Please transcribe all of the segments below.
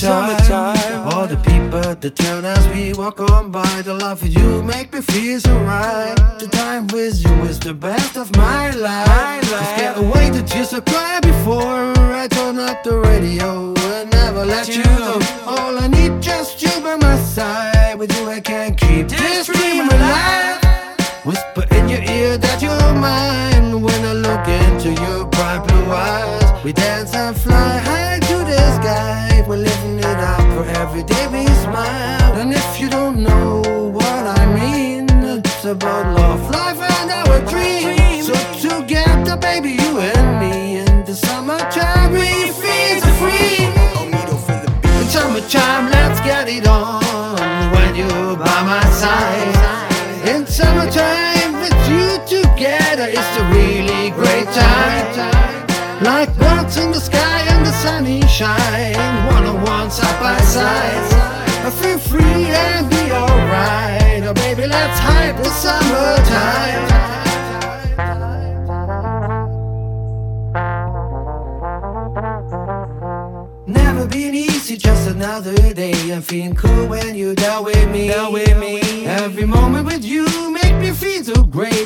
summertime. All the people that turn as we walk on by, the love of you make me feel so right. The time with you is the best of my life. Let's get away the tears I cry before I turn up the radio and never let you go. All I need just you by my side. With you I can keep this dream alive. Whisper in your ear that you're mine when I look into your bright blue eyes. We dance and fly high every day we smile. And if you don't know what I mean, it's about love, life, and our dreams. So together, baby, you and me in the summertime, we feel so free. In summertime, let's get it on when you're by my side. In summertime, with you together, it's a really great time. Like birds in the sky and the sunny shine, Hype the summertime. Never been easy, just another day. I'm feeling cool when you're down with me. Down with me. Every moment with you make me feel so great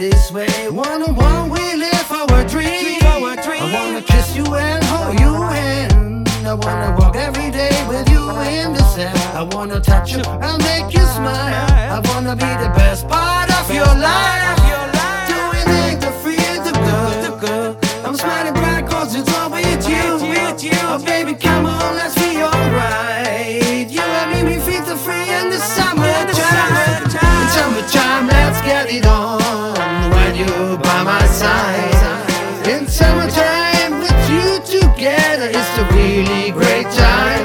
this way. One on one, we live our dream. I wanna kiss you and hold you in. I wanna walk every day with you in the sand. I wanna touch you and make you smile. I wanna be the great time.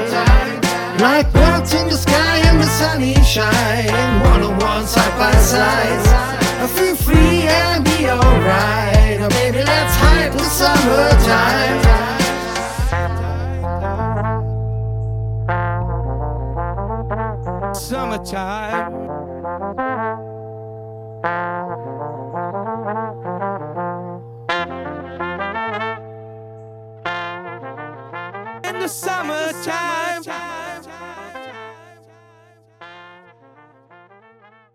Like birds in the sky and the sunny shine, one on one, side by side. I feel free and be alright. Oh, baby, let's hype the summertime. Summertime. summertime.